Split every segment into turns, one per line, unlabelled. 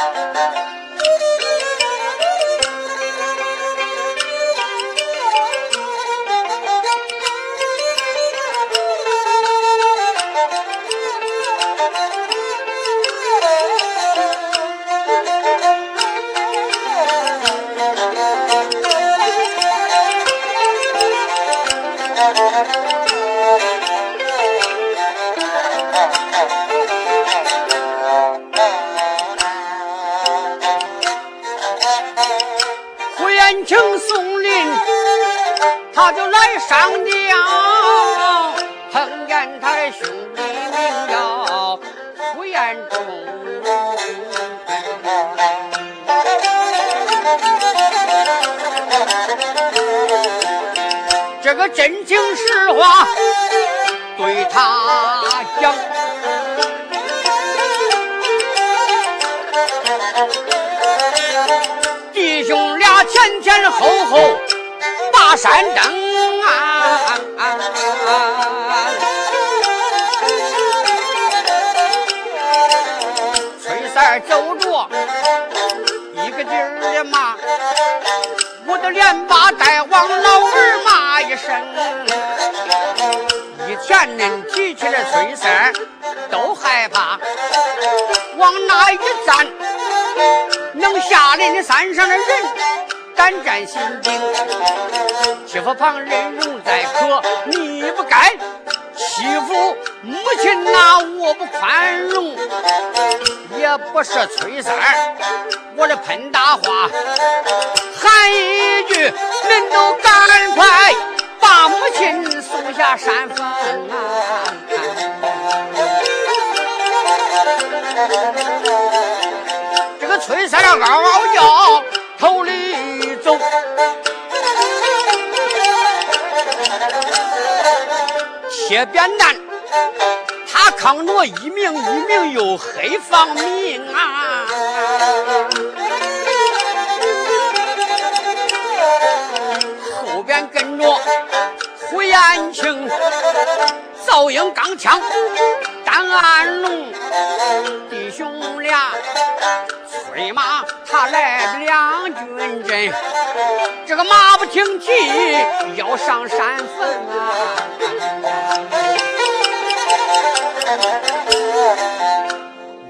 Música 连骂带往老儿骂。一声，以前人提起了崔三都害怕，往那一站，能下临山上的人胆战心惊。欺负旁人容在可，你不该欺负母亲，那我不宽容。也不是崔三我的喷大话，喊一句，恁都赶快。把母亲送下山峰啊！这个崔三儿嗷嗷叫，头里走，贴扁担，他扛着一名一名又黑放命啊！跟着。胡延庆，赵英钢枪，单安龙，弟兄俩催马，他来两军阵，这个马不停蹄要上山峰啊！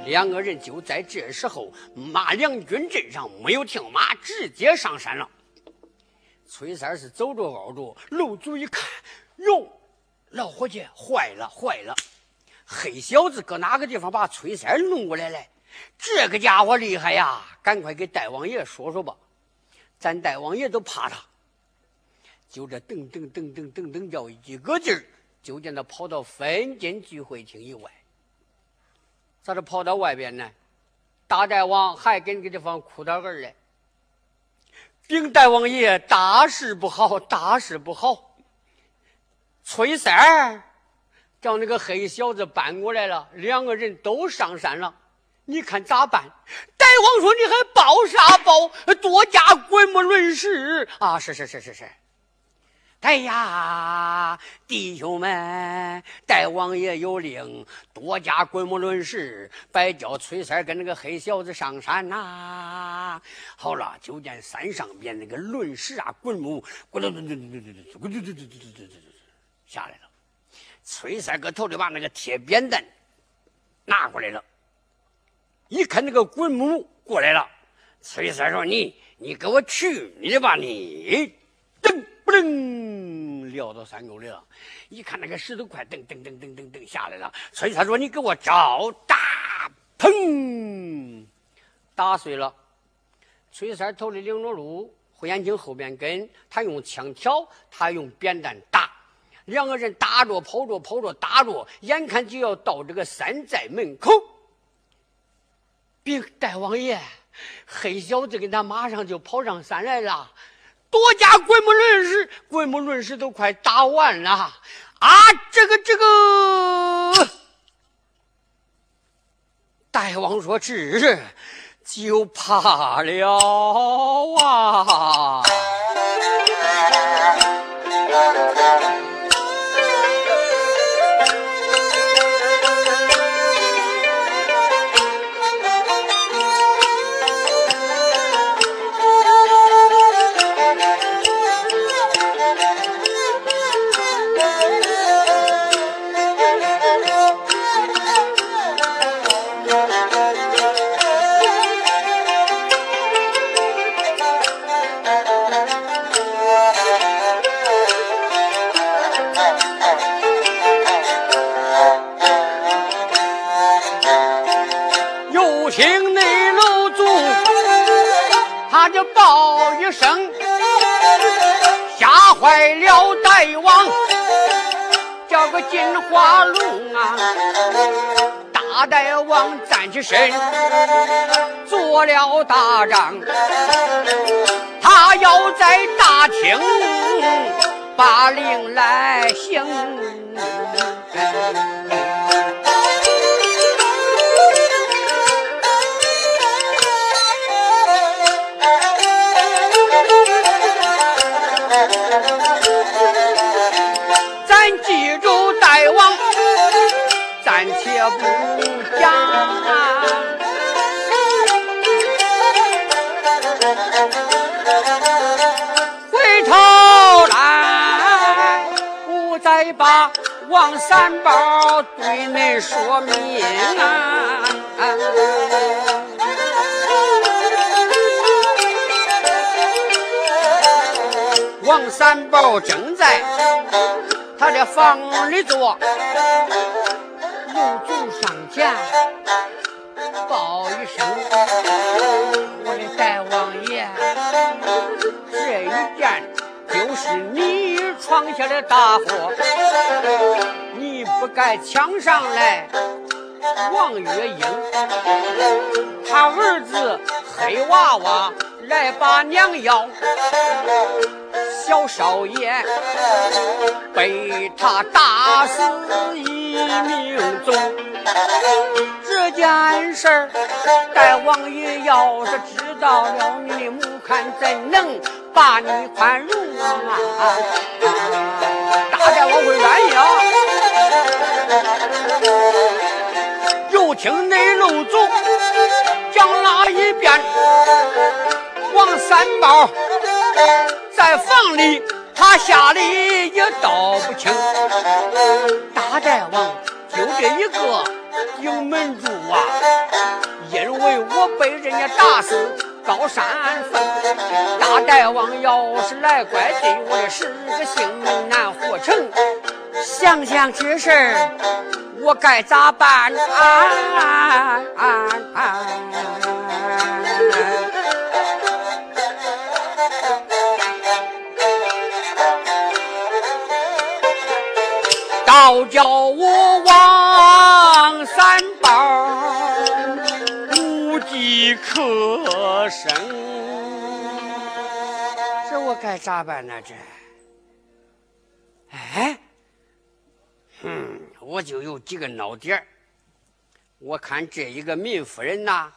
两个人就在这时候，马良军阵上没有停马，直接上山了。崔三是走着熬着，露足一看，哟，老伙计，坏了坏了！黑小子搁哪个地方把崔三弄过来了？这个家伙厉害呀！赶快给大王爷说说吧，咱大王爷都怕他。就这噔噔噔噔噔噔叫一个劲儿，就见他跑到分间聚会厅以外。咋着跑到外边呢？大大王还跟那个地方哭点儿嘞。禀大王爷，大事不好，大事不好！崔三儿叫那个黑小子搬过来了，两个人都上山了，你看咋办？大王说：“你还报啥报？多加滚木论事啊！”是是是是是。哎呀，弟兄们，大王爷有令，多加滚木论事，白叫崔三跟那个黑小子上山呐。好了，就见山上边那个论事啊，滚木滚滚滚滚滚滚滚滚滚滚滚滚滚下来了。崔三搁头里把那个铁扁担拿过来了，一看那个滚木过来了，崔三说：“你你给我去你的吧，你噔不噔。”撂到山沟里了，一看那个石头块，噔噔噔噔噔噔下来了。崔三说：“你给我找打，砰，打碎了。”崔三头里领着路，胡延庆后边跟，他用枪挑，他用扁担打，两个人打着跑着跑着打着，眼看就要到这个山寨门口。禀大王爷，黑小子跟他马上就跑上山来了。多加滚木论事，滚木论事都快打完了啊！这个这个，大王说是，就怕了啊！声，吓坏了大王，叫个金花龙啊！大大王站起身，做了大帐，他要在大厅把令来行。三宝对恁说明啊。王三宝正在他的房里坐，六祖上前报一声：“我的大王爷，这一件就是你闯下的大祸，不该抢上来。”王月英，他儿子黑娃娃来把娘要。小少爷被他打死一命中，这件事儿，大王爷要是知道了，你的母看怎能把你宽容啊？大概我会愿意啊。又听内楼主讲了一遍，王三宝。在房里，他吓得也道不清。大大王就这一个顶门主啊，因为我被人家打死高山峰。大大王要是来怪罪我的十个性命难活成，想想这事儿，我该咋办啊？倒叫我王三宝无计可生，这我该咋办呢？这，哎，嗯，我就有几个脑点我看这一个民夫人呐，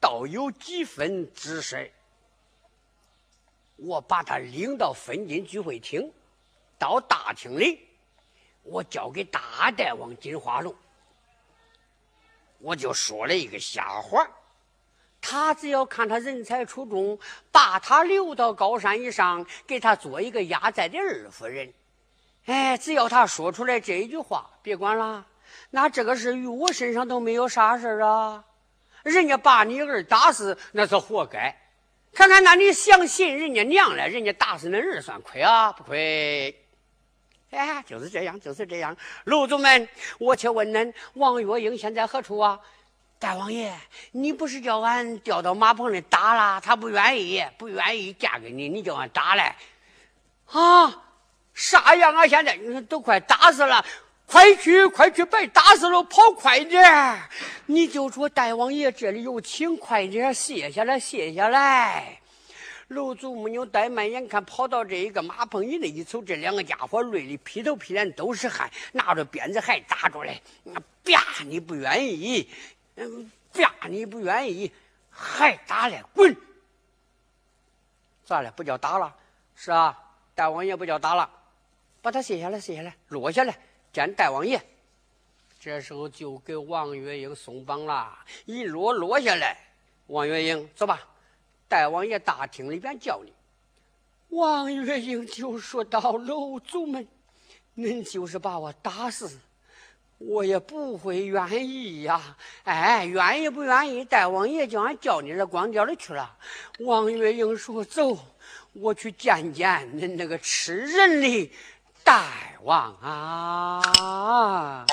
倒有几分姿色。我把她领到分金聚会厅，到大厅里。我交给大代王金花龙，我就说了一个瞎话他只要看他人才出众，把他留到高山以上，给他做一个压寨的二夫人。哎，只要他说出来这一句话，别管了，那这个事与我身上都没有啥事啊。人家把你儿打死，那是活该。看看，那你相信人家娘了，人家打死恁儿算亏啊？不亏。哎，就是这样，就是这样。楼主们，我且问恁，王月英现在何处啊？大王爷，你不是叫俺调到马棚里打了？他不愿意，不愿意嫁给你，你叫俺打来。啊，啥样啊？现在你都快打死了，快去，快去，别打死了，跑快点！你就说大王爷这里有请，快点卸下来，卸下来。楼主没有怠慢，眼看跑到这一个马棚以内一瞅，这两个家伙累的劈头劈脸都是汗，拿着鞭子还打着嘞。啪！你不愿意，嗯，啪！你不愿意，还打嘞，滚！咋了？不叫打了？是啊，大王爷不叫打了，把他卸下来，卸下来，落下来见大王爷。这时候就给王月英松绑了，一落落下来，王月英走吧。大王爷大厅里边叫你，王月英就说道：“楼主们，恁就是把我打死，我也不会愿意呀。哎，愿意不愿意？大王爷叫俺叫你了，光脚的去了。”王月英说：“走，我去见见恁那个吃人的大王啊。”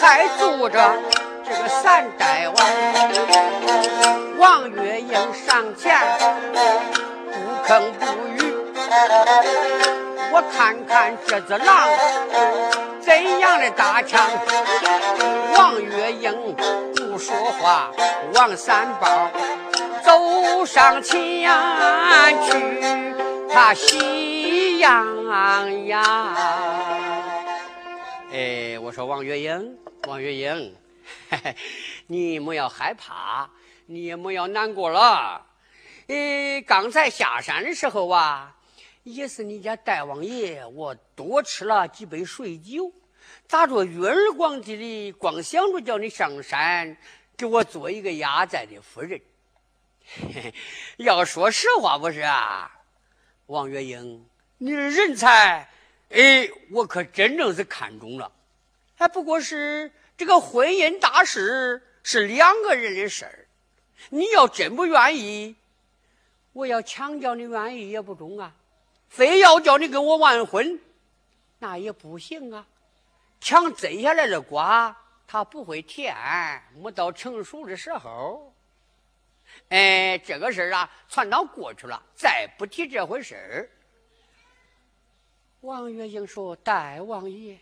还住着这个山大王王月英上前不吭不语我看看这只狼怎样的打枪王月英不说话王三宝走上前去他喜洋洋哎，我说王月英，王月英，你莫要害怕，你也莫要难过了。哎，刚才下山的时候啊，也是你家大王爷，我多吃了几杯水酒，咋着月儿光地的，光想着叫你上山。给我做一个压寨的夫人。要说实话，不是啊，王月英，你的人才，哎，我可真正是看中了。还不过是这个婚姻大事是两个人的事儿，你要真不愿意，我要强叫你愿意也不中啊。非要叫你跟我完婚，那也不行啊。抢摘下来的瓜。他不会甜，没到成熟的时候。哎，这个事儿啊，传到过去了，再不提这回事儿。王月英说：“大王爷，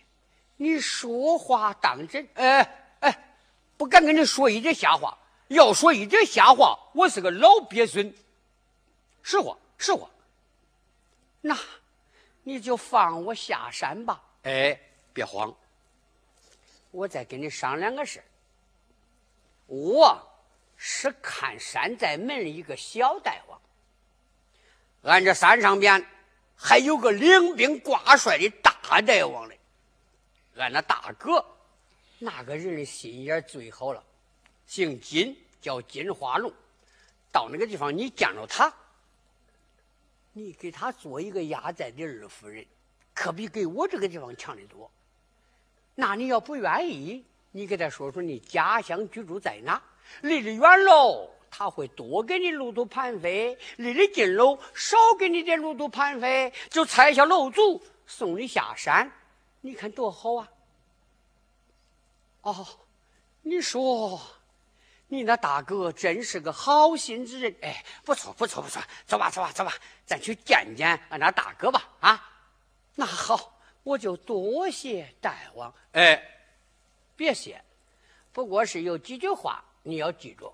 你说话当真？哎哎，不敢跟你说一点瞎话。要说一点瞎话，我是个老鳖孙。实话，实话。那，你就放我下山吧。哎，别慌。”我再跟你商量个事我是看山寨门的一个小大王，俺这山上边还有个领兵挂帅的大大王嘞。俺那大哥那个人的心眼最好了，姓金，叫金花龙。到那个地方，你见着他，你给他做一个压寨的二夫人，可比给我这个地方强得多。那你要不愿意，你给他说说你家乡居住在哪？离得远喽，他会多给你路途盘费；离得近喽，少给你点路途盘费，就拆下楼主送你下山。你看多好啊！哦，你说你那大哥真是个好心之人。哎，不错不错不错，走吧走吧走吧，咱去见见俺那大哥吧。啊，那好。我就多谢大王，哎，别谢，不过是有几句话你要记住。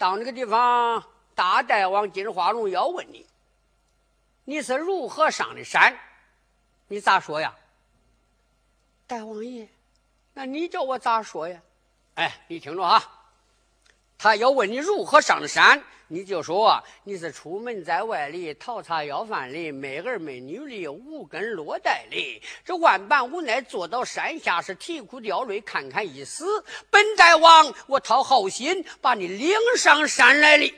到那个地方，大代王金花荣要问你，你是如何上的山？你咋说呀？大王爷，那你叫我咋说呀？哎，你听着啊。他要问你如何上山，你就说你是出门在外里讨茶要饭的，没儿没女的，无根落袋的，这万般无奈坐到山下是啼哭掉泪，看看一死。本大王，我掏好心把你领上山来的。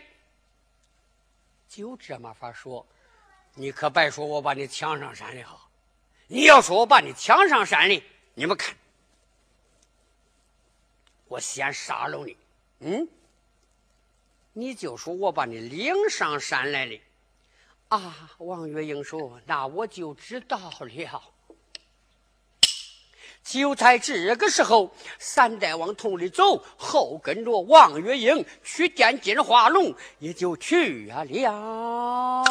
就这么法说，你可别说我把你抢上山了。你要说我把你抢上山里，你们看，我先杀了你。嗯，你就说我把你领上山来了。啊，王月英说：“那我就知道了。”就在这个时候，三代往同里走，后跟着王月英去见金花龙，也就去了啊。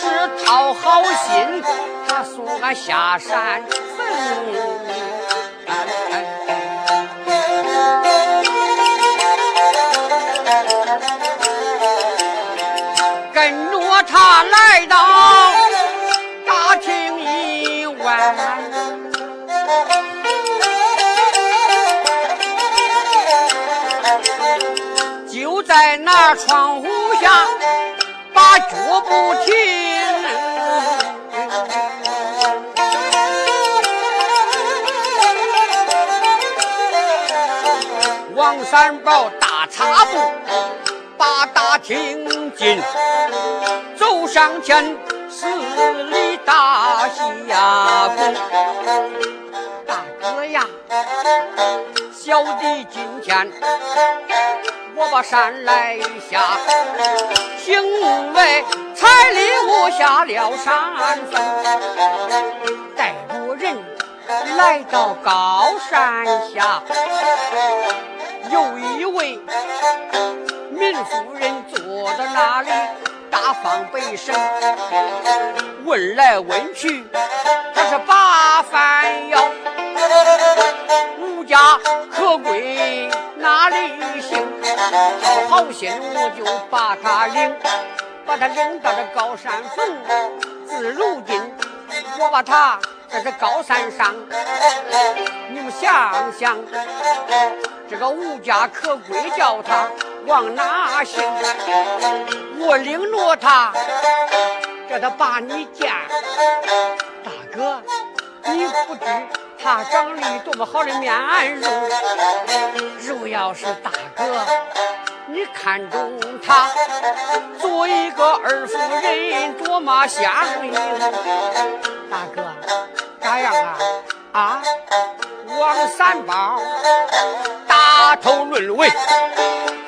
是掏好心，他送俺下山坟，跟着他来到大厅一问，就在那窗户下把脚步停。王三宝大差步，把大厅进，走上前，施礼大下躬。大哥呀，小弟今天我把山来下，请为彩礼我下了山峰，带着人来到高山下。有一位民夫人坐在那里，大方背身，问来问去，他是把饭要。无家可归哪里行？好好心我就把他领，把他领到这高山峰。自如今我把他在这高山上，你们想想。这个无家可归，叫他往哪行？我领着他，叫他把你见。大哥，你不知他长得多么好的面容。如要是大哥你看中他，做一个二夫人多么相应。大哥，咋样啊？啊，王三宝。大头论尾，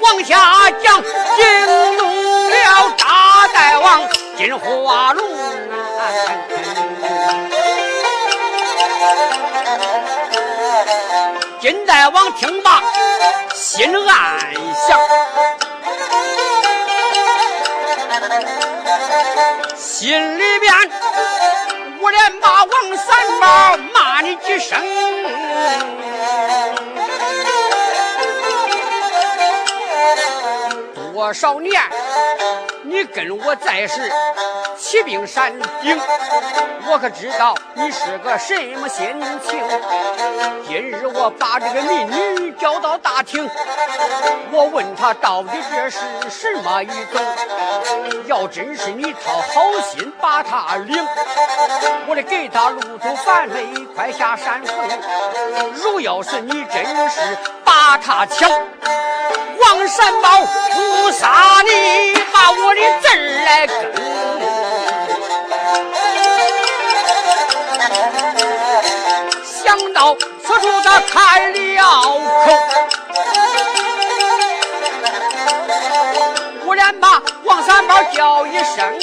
往下讲，惊动了大大王金花龙啊！金大王听罢，心暗想，心里边我连骂王三宝，骂你几声。多少年，你跟我在世，起兵山顶，我可知道你是个什么心情。今日我把这个民女叫到大厅，我问她到底这是什么一种？要真是你讨好心把她领，我得给她路途反累，快下山峰。如要是你真是把她抢，王三宝不杀你，把我的字来跟。想到此处，他开了口，我连把王三宝叫一声。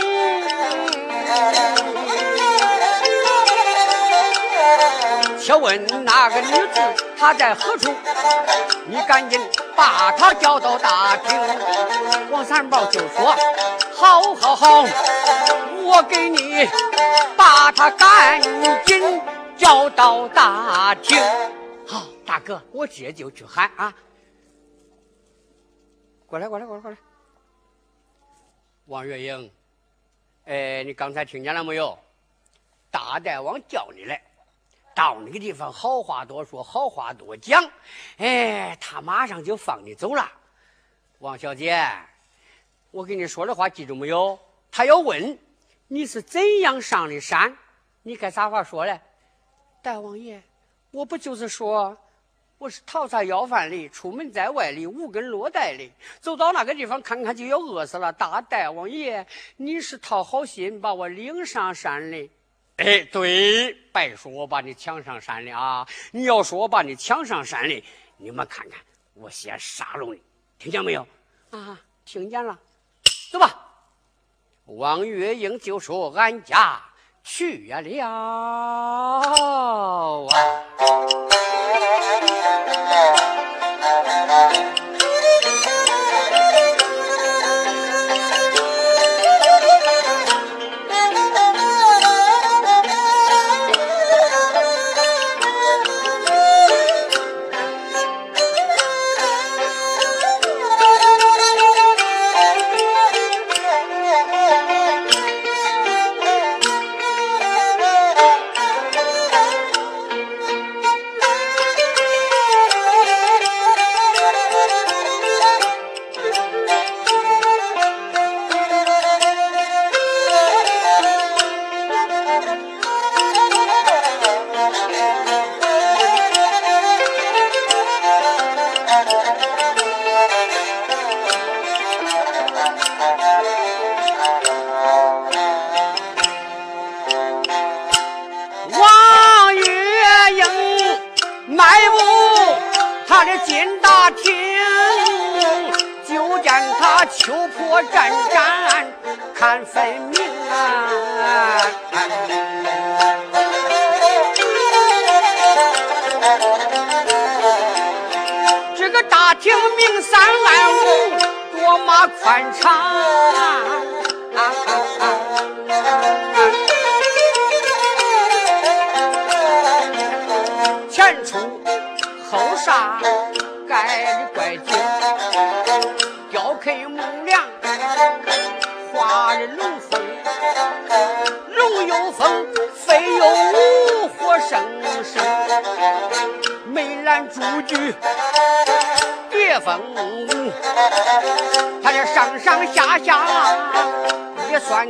且问那个女子她在何处？你赶紧把她叫到大厅。王三宝就说：“好，好，好，我给你把他赶紧叫到大厅。”好，大哥，我这就去喊啊！过来，过来，过来，过来。王月英，哎，你刚才听见了没有？大代王叫你来。到那个地方，好话多说，好话多讲，哎，他马上就放你走了。王小姐，我跟你说的话记住没有？他要问你是怎样上的山，你该咋话说嘞？大王爷，我不就是说我是逃杀要饭的，出门在外的，无根落袋的，走到那个地方看看就要饿死了。大大王爷，你是讨好心把我领上山的。哎，对，别说我把你抢上山了啊！你要说我把你抢上山了，你们看看，我先杀了你，听见没有？啊，听见了，走吧。王月英就说：“俺家去了啊。”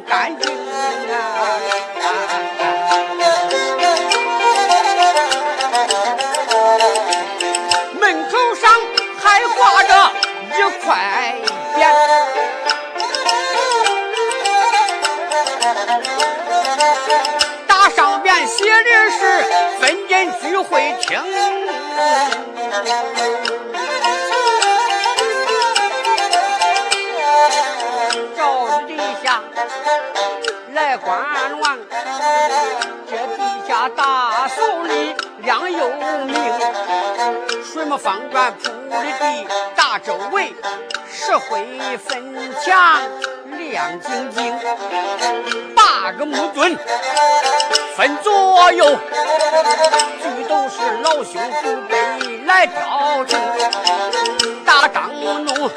干净啊！门口上还挂着一块匾，大上面写的是“分金聚会”。亮晶晶，八个木墩分左右，俱都是老兄祖辈来雕成。大张怒，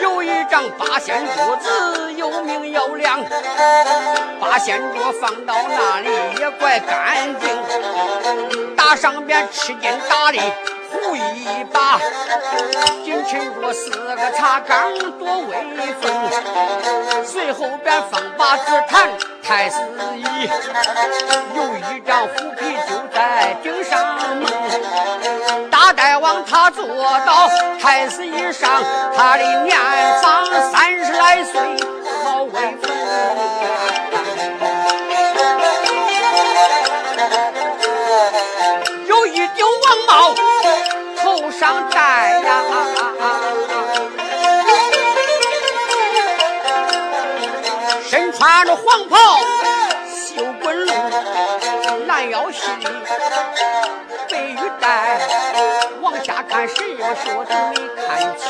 有一张八仙桌子，又明又亮。八仙桌放到那里也怪干净，打上边吃劲打的。胡一把，紧衬着四个茶缸，多威风。最后边放把紫檀太师椅，有一张虎皮就在顶上大大王他坐到太师椅上，他的年方三十来岁，好威风。有一顶王帽。头上戴呀，我说是没看清，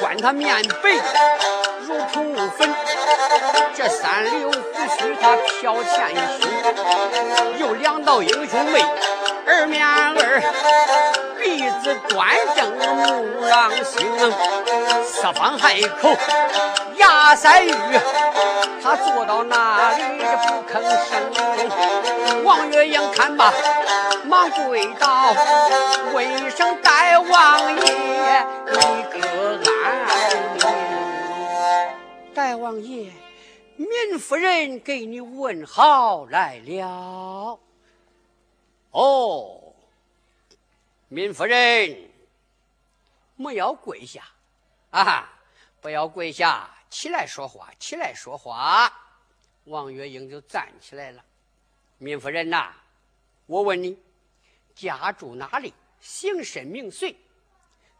管他面白如土粉，这三绺胡须他飘前胸，有两道英雄眉。二面儿，鼻子端正目朗星，四方海口牙塞玉，他坐到那里不吭声。王月英看罢，忙跪倒，问声大王爷，你可安？大王爷，闵夫人给你问好来了。哦，闵夫人，莫要跪下啊！不要跪下，起来说话，起来说话。王月英就站起来了。闵夫人呐，我问你，家住哪里？姓甚名谁？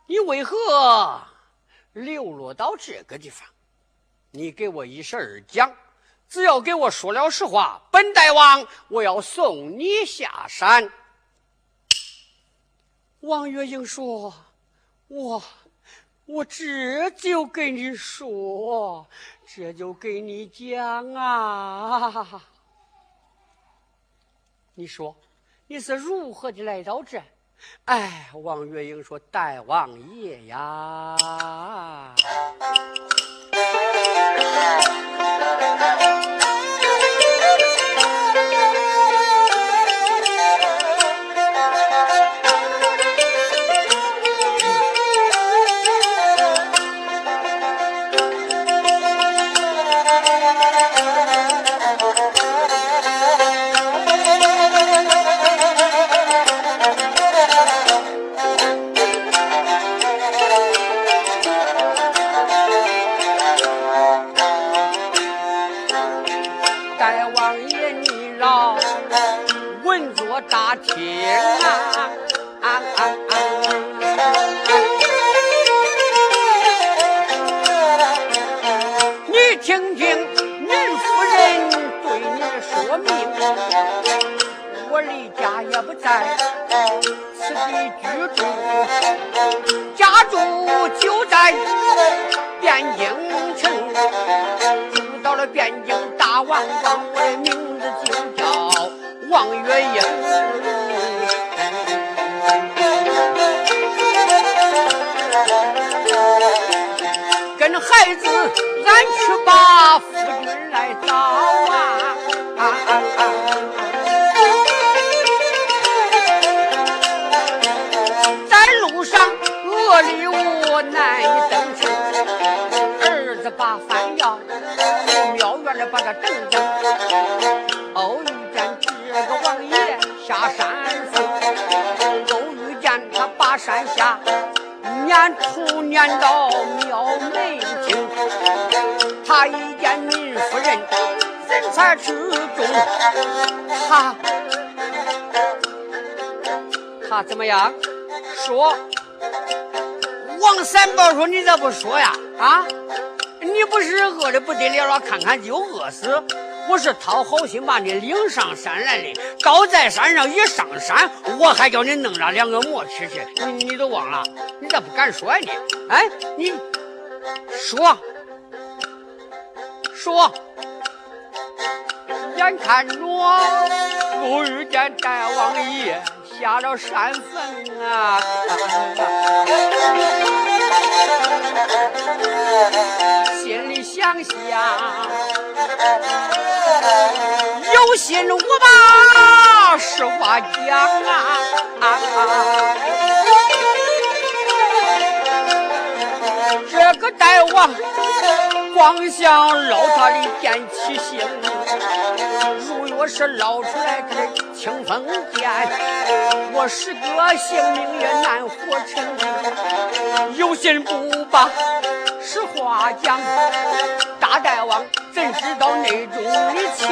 你为何流落到这个地方？你给我一声儿讲。只要给我说了实话，本大王我要送你下山。王月英说：“我，我这就给你说，这就给你讲啊。你说你是如何的来到这？哎，王月英说：大王爷呀。”他他怎么样？说王三宝说：“你咋不说呀？啊，你不是饿的不得了了，看看就饿死。我是讨好心把你领上山来的。到在山上一上山，我还叫你弄上两个馍吃去，你你都忘了？你咋不敢说呀？你哎，你说说，眼看着不遇见大王爷下了山坟啊，心里想想，有心无把实话讲啊。这个大王光想捞他的电气星，如若是捞出来这清风剑，我十个性命也难活成。有心不把实话讲，大大王怎知道内中的情？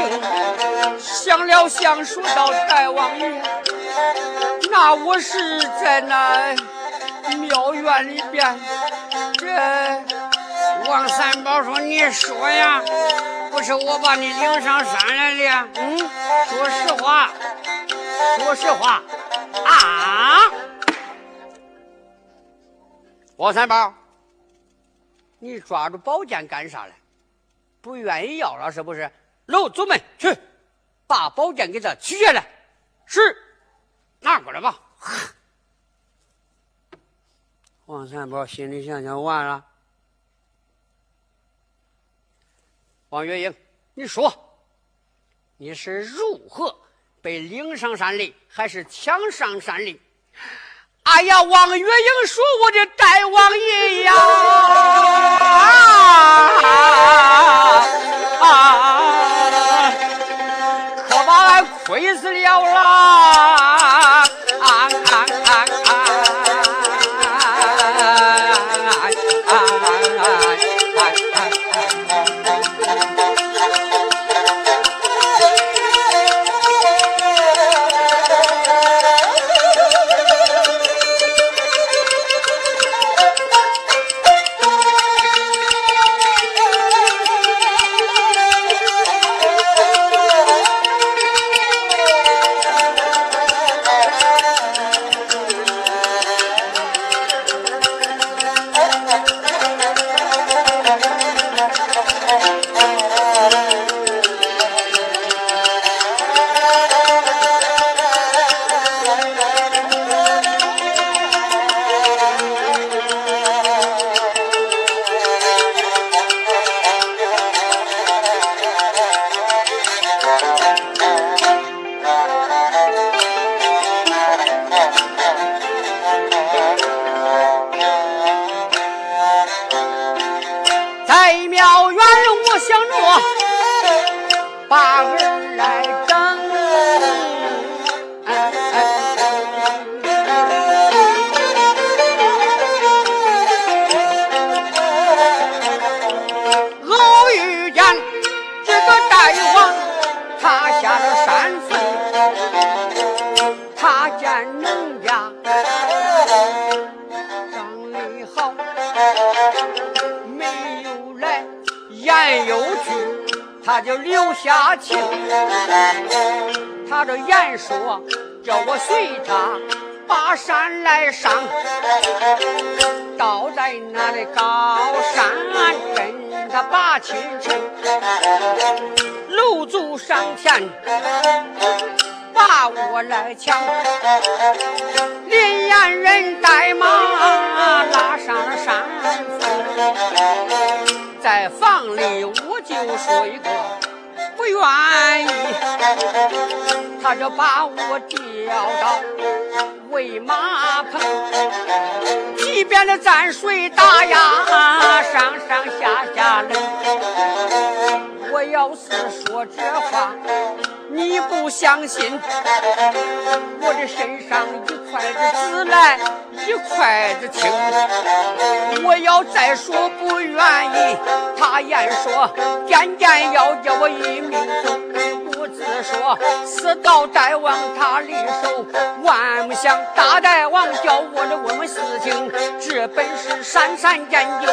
想了。想，说到大王爷，那我是在那庙院里边。这王三宝说：“你说呀，不是我把你领上山来的。嗯，说实话，说实话啊，王三宝，你抓住宝剑干啥嘞？不愿意要了是不是？楼主们去，把宝剑给他取下来。是，拿过来吧。”王三宝心里想想，完了。王月英，你说你是如何被领上山的，还是抢上山的？哎呀，王月英说：“我的大王爷呀，可把俺亏死了啦！”他就留下情，他这言说叫我随他把山来上，倒在那的高山，他把亲成，楼主上前把我来抢，林岩人带马拉上了山峰，在房里。就说一个不愿意。他就把我调到喂马棚即边的蘸水打呀上上下下冷我要是说这话你不相信，我的身上一筷子紫来一筷子青。我要再说不愿意，他言说渐渐要叫我一命走。自说死到大王他离手，万不想大大王叫我的问问事情。这本是山山研究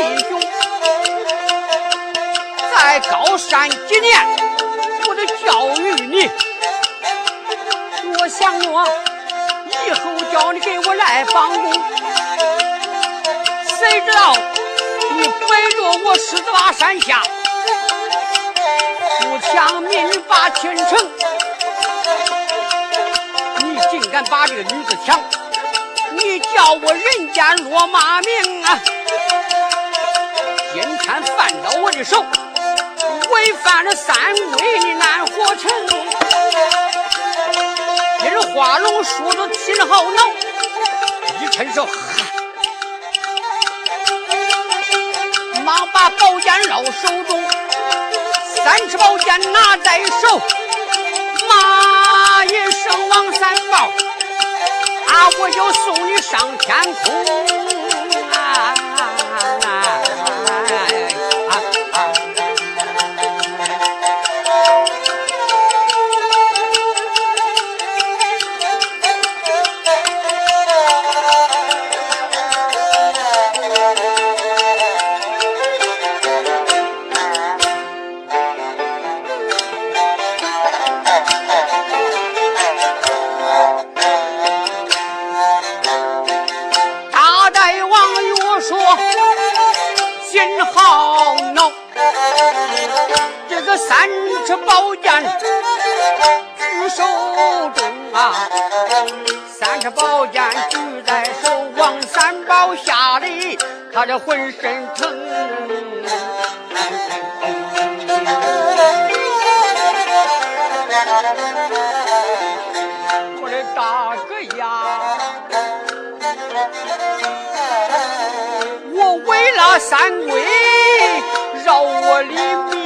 弟兄。在高山几年，我得教育你。我想我以后叫你给我来帮工，谁知道你背着我狮子洼山下。富强民把天成，你竟敢把这个女子抢！你叫我人间落马名啊！今天犯到我的手，违反了三规，你难活成。今日花龙说的挺好恼，一伸手，忙把宝剑捞手中。三尺宝剑拿在手，骂一声王三宝，啊，我就送你上天空三规，饶我的命，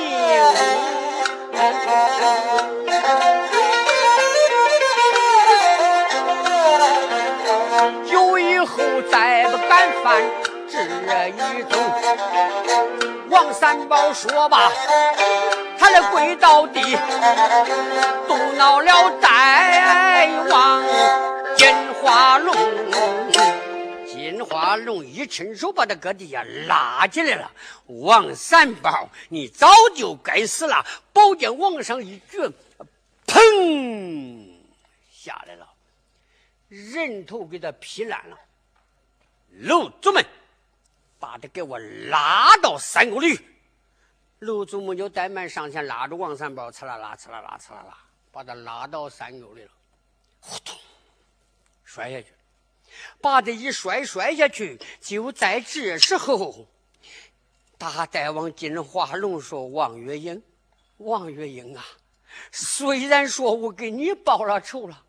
酒以后再不敢犯。这一走，王三宝说罢，他来跪到地，动恼了大王金花龙。花龙一伸手把他搁地下拉起来了。王三宝，你早就该死了！宝剑往上一举，砰，下来了，人头给他劈烂了。楼主们。把他给我拉到山沟里，楼祖母就怠慢上前拉着王三宝，呲啦啦，呲啦啦，呲啦啦，把他拉到山沟里了，呼通，摔下去了，把这一摔摔下去。就在这时候，大大王金花龙说：“王月英，王月英啊，虽然说我给你报了仇了，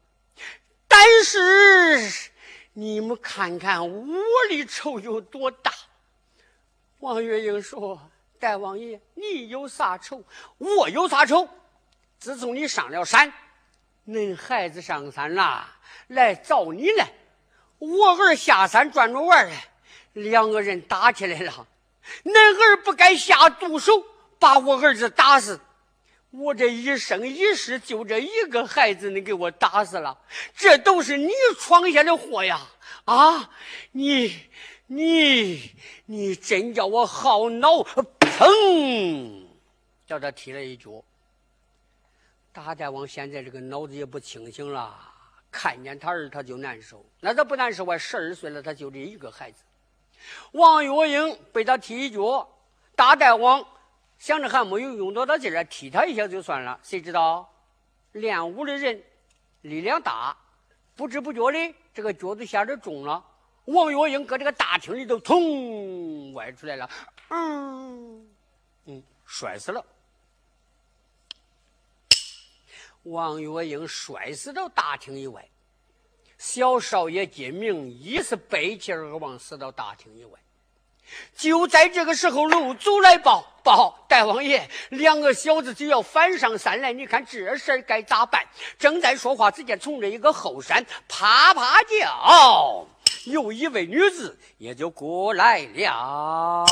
但是你们看看我的仇有多大。”王月英说：“大王爷，你有啥仇？我有啥仇？自从你上了山，恁孩子上山了，来找你来。我儿下山转着玩来，两个人打起来了。恁儿不该下毒手，把我儿子打死。我这一生一世就这一个孩子，你给我打死了，这都是你闯下的祸呀！啊，你。”你你真叫我好恼！砰，叫他踢了一脚。大大王现在这个脑子也不清醒了，看见他儿他就难受。那他不难受啊？十二岁了，他就这一个孩子。王月英被他踢一脚，大大王想着还没有用多大劲儿，踢他一下就算了。谁知道练武的人力量大，不知不觉的这个脚子下点重了。王月英搁这个大厅里头，通歪出来了，嗯嗯，摔死了。王月英摔死到大厅以外，小少爷金明亦是背气而亡，死到大厅以外。就在这个时候，陆祖来报报大王爷，两个小子就要翻上山来，你看这事儿该咋办？正在说话，只见从这一个后山啪啪叫，有一位女子也就过来了啊。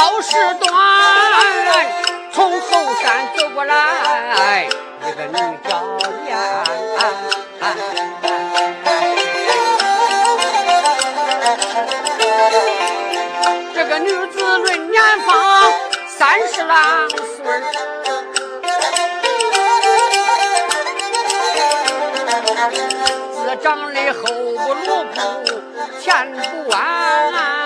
好时段，从后山走过来一个女教练。这个女子论年方三十郎岁，自长得后不落步，前不弯。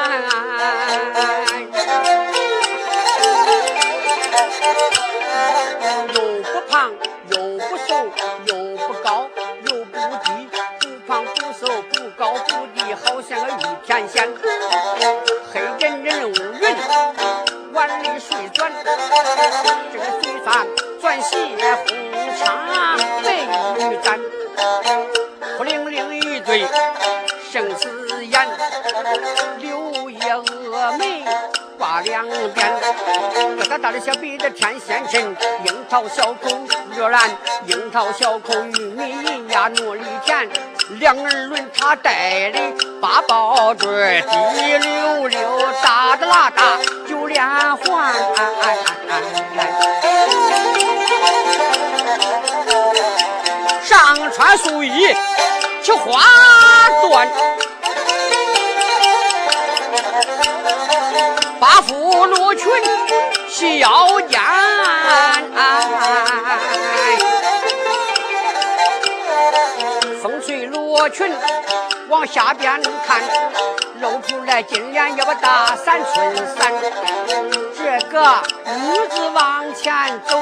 大的小鼻子天仙神，樱桃小口热兰，樱桃小口玉米银呀糯里甜，两耳轮他戴的八宝坠，滴溜溜哒哒啦哒九连环，上穿素衣起花缎。八夫罗裙细腰间，风吹罗裙往下边看，露出来金莲要把大三寸三。个女子往前走，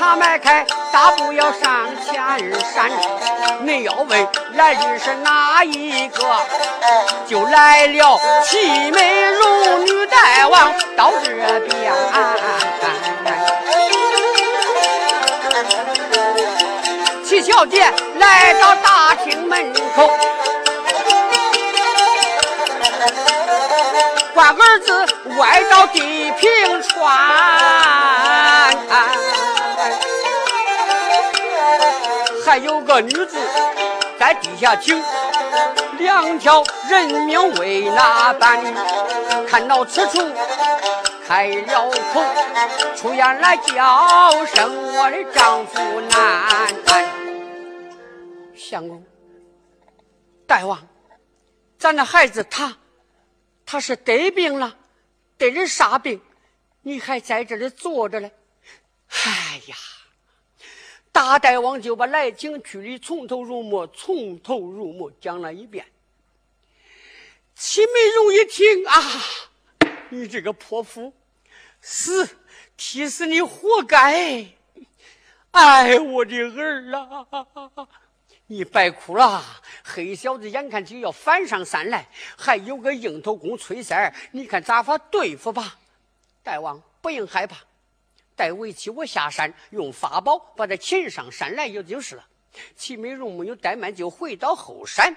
她迈开大步要上前山。你要问来的是哪一个？就来了七美容女大王到这边。七小姐来到大厅门口。官儿子歪到地平川，还有个女子在地下听，两条人命为哪般？看到此处开了口，出言来叫声我的丈夫难。相公，大王，咱的孩子他。他是得病了，得人啥病？你还在这里坐着嘞？哎呀！大大王就把来京去的从头入目、从头入目讲了一遍。齐美容一听啊，你这个泼妇，死，踢死你活该！哎，我的儿啊！你白哭了，黑小子眼看就要翻上山来，还有个硬头公崔三儿，你看咋法对付吧？大王不用害怕，待为妻我下山，用法宝把他擒上山来也就是了。齐美容没有怠慢，就回到后山，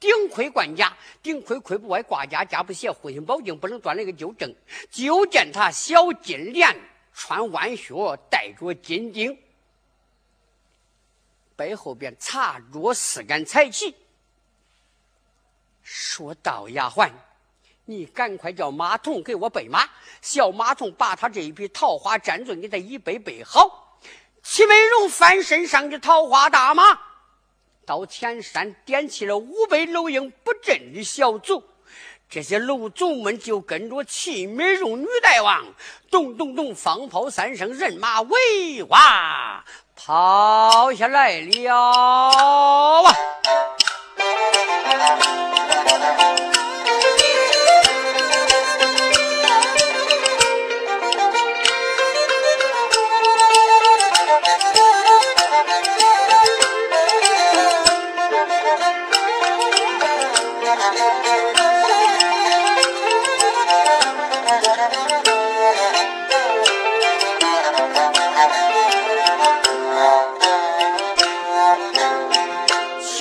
顶盔贯甲，顶盔盔不外挂甲，甲不斜，护心宝镜不能断了个纠正。就见他小金莲，穿弯靴，戴着金钉。背后边插着四杆彩旗，说道：“丫鬟，你赶快叫马童给我备马，小马童把他这一匹桃花战尊给他一备备好。”齐美容翻身上的桃花大马，到前山点起了五百楼鹰不振的小卒，这些路卒们就跟着齐美容女大王，咚咚咚，放炮三声，人马围哇跑下来了啊！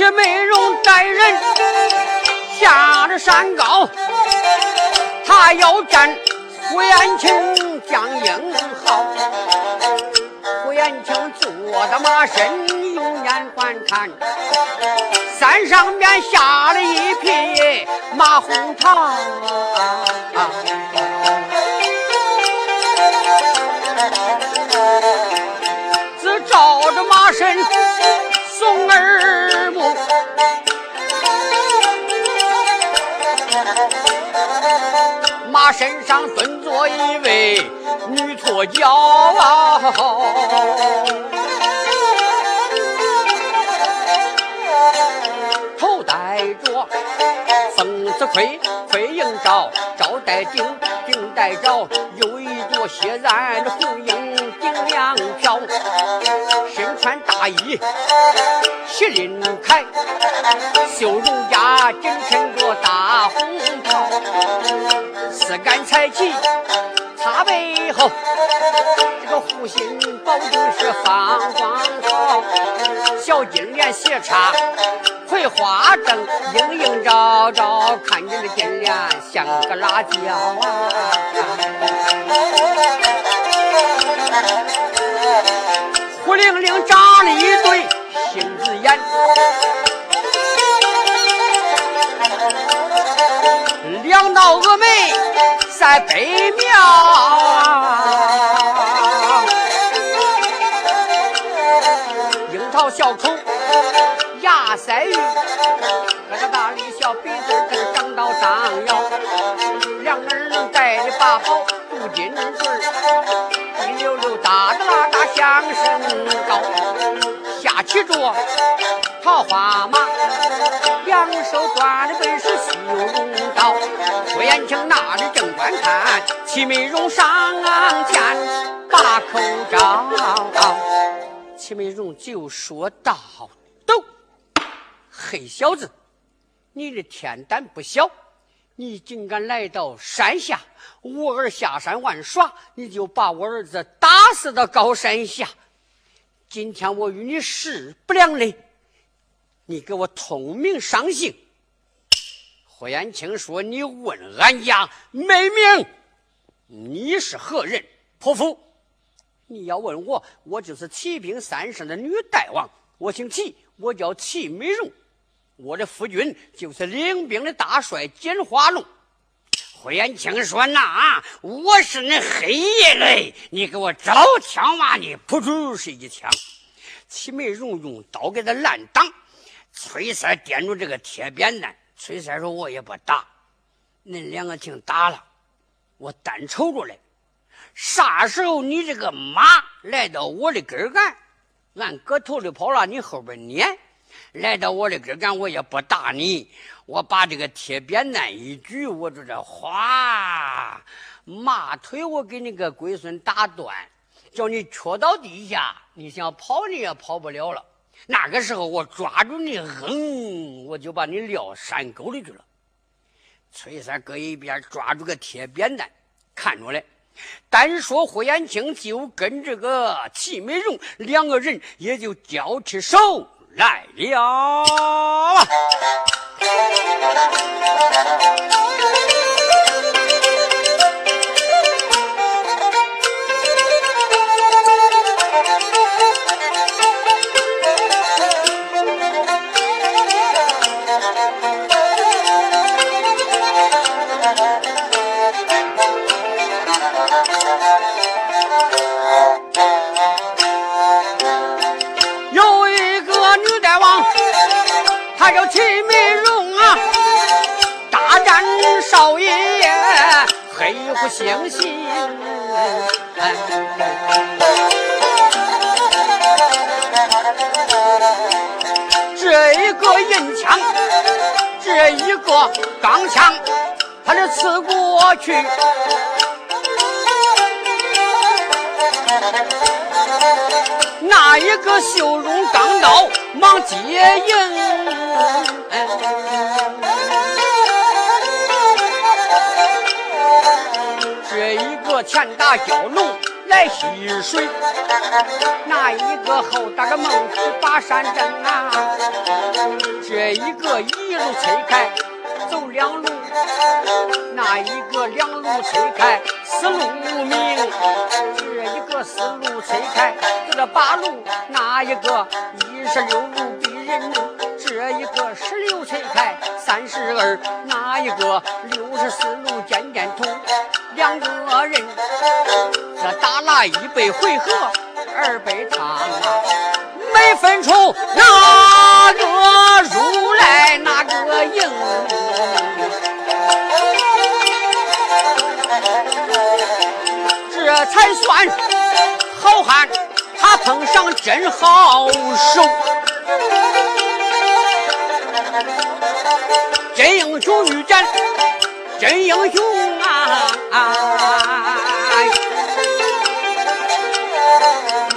这美容赶人下了山高，他要战胡延庆将英豪。胡延庆坐到马身，用眼观看，山上面下了一匹马红堂，只身上蹲坐一位女错轿，头戴着凤子盔，盔迎罩，罩戴顶，顶戴罩，有一朵血染的红缨顶两条，身穿大衣，麒麟铠，绣绒甲，紧衬着大。四杆柴旗插背后，这个护心宝镜是放光好，小金莲斜插葵花正，映映照照，看见这金莲像个辣椒啊！胡玲玲长了一对杏子眼。两道峨眉在北庙，樱桃小口牙塞玉，疙瘩大里小鼻子正长到张腰，两人戴的八宝镀金坠，滴溜溜哒哒啦哒响声高，下骑着桃花马。两手抓的本观看，齐美容上前把口招。齐美容就说道：“都，黑小子，你的天胆不小，你竟敢来到山下，我儿下山玩耍，你就把我儿子打死到高山下。今天我与你势不两立。”你给我通明上姓。霍延庆说：“你问俺家美名，你是何人？泼妇。你要问我，我就是骑兵三圣的女大王。我姓齐，我叫齐美容。我的夫君就是领兵的大帅简花龙。”霍延庆说：“那我是那黑夜嘞！你给我找枪嘛！你噗噗是一枪。齐美容用刀给他烂挡。”崔三掂住这个铁扁担，崔三说：“我也不打，恁两个听打了，我单瞅着来。啥时候你这个马来到我的跟干，俺搁头里跑了，你后边撵。来到我的跟干，我也不打你。我把这个铁扁担一举，我就这哗，马腿我给你个龟孙打断，叫你瘸到地下，你想跑你也跑不了了。”那个时候，我抓住你，嗯，我就把你撂山沟里去了。崔三搁一边抓住个铁扁担，看着嘞。单说胡延庆就跟这个齐美容两个人也就交起手来了。不相信。这一个银枪，这一个钢枪，他这刺过去。那一个绣绒钢刀忙接应，前打蛟龙来吸水，那一个后打个孟子把山镇啊，这一个一路吹开走两路，那一个两路吹开四路明，这一个四路吹开走了八路，那一个一十六路逼人路，这一个十六催开三十二，那一个六十四路渐渐通，两个人这打了一百回合，二百场啊，没分出哪个如来哪个赢。这才算好汉，他碰上真好手，真英雄遇见真英雄啊！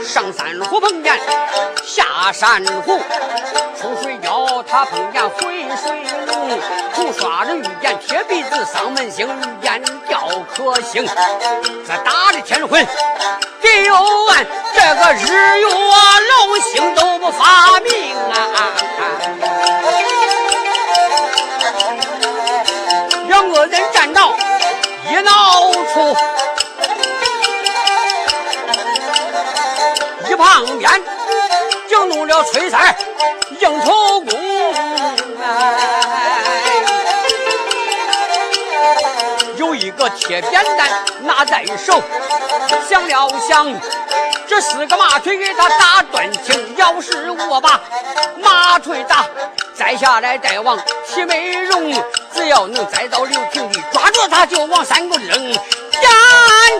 上山虎碰见下山虎，出水妖他碰见回水龙，红刷子遇见铁鼻子，丧门星遇见吊可星，这打的天昏地又暗，这个日月龙星都不发明啊！两个人站到一闹出。一旁边就弄了崔三应酬功，个铁扁担拿在手，想了想，这四个马腿给他打断情。要是我把马腿打摘下来带往齐美容，只要能摘到刘平的，抓住他就往山沟扔，眼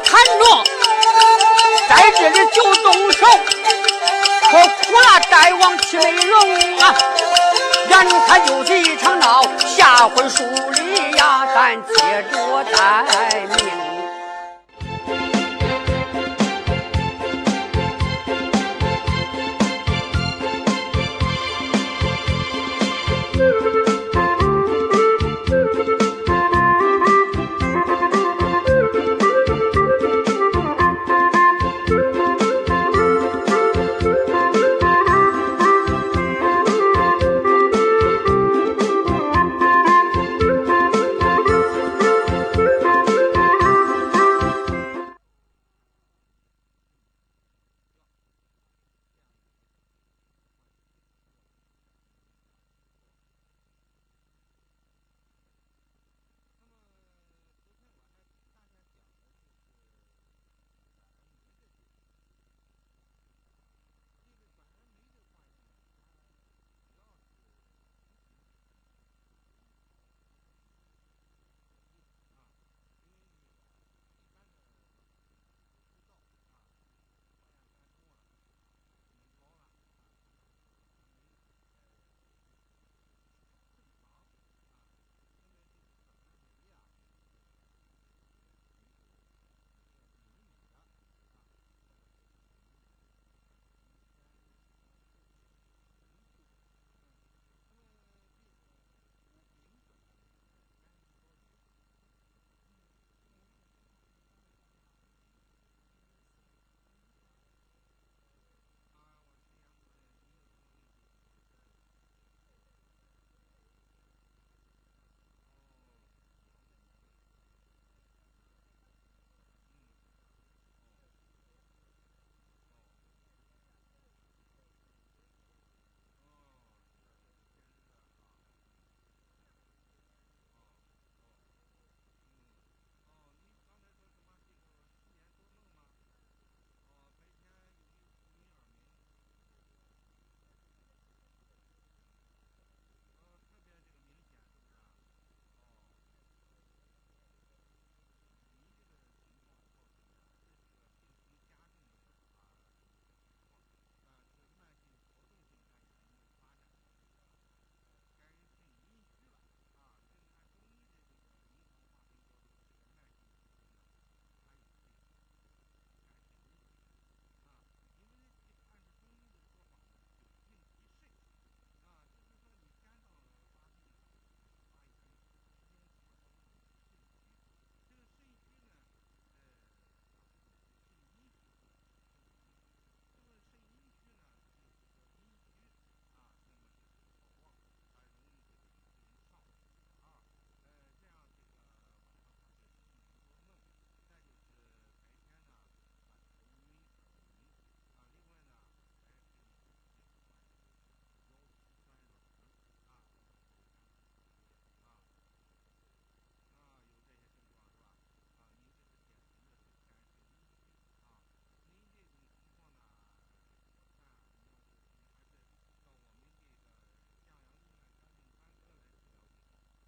看着。在这里就动手，可苦了大王齐美容啊！眼看就是一场闹，下回书里，咱接着待命。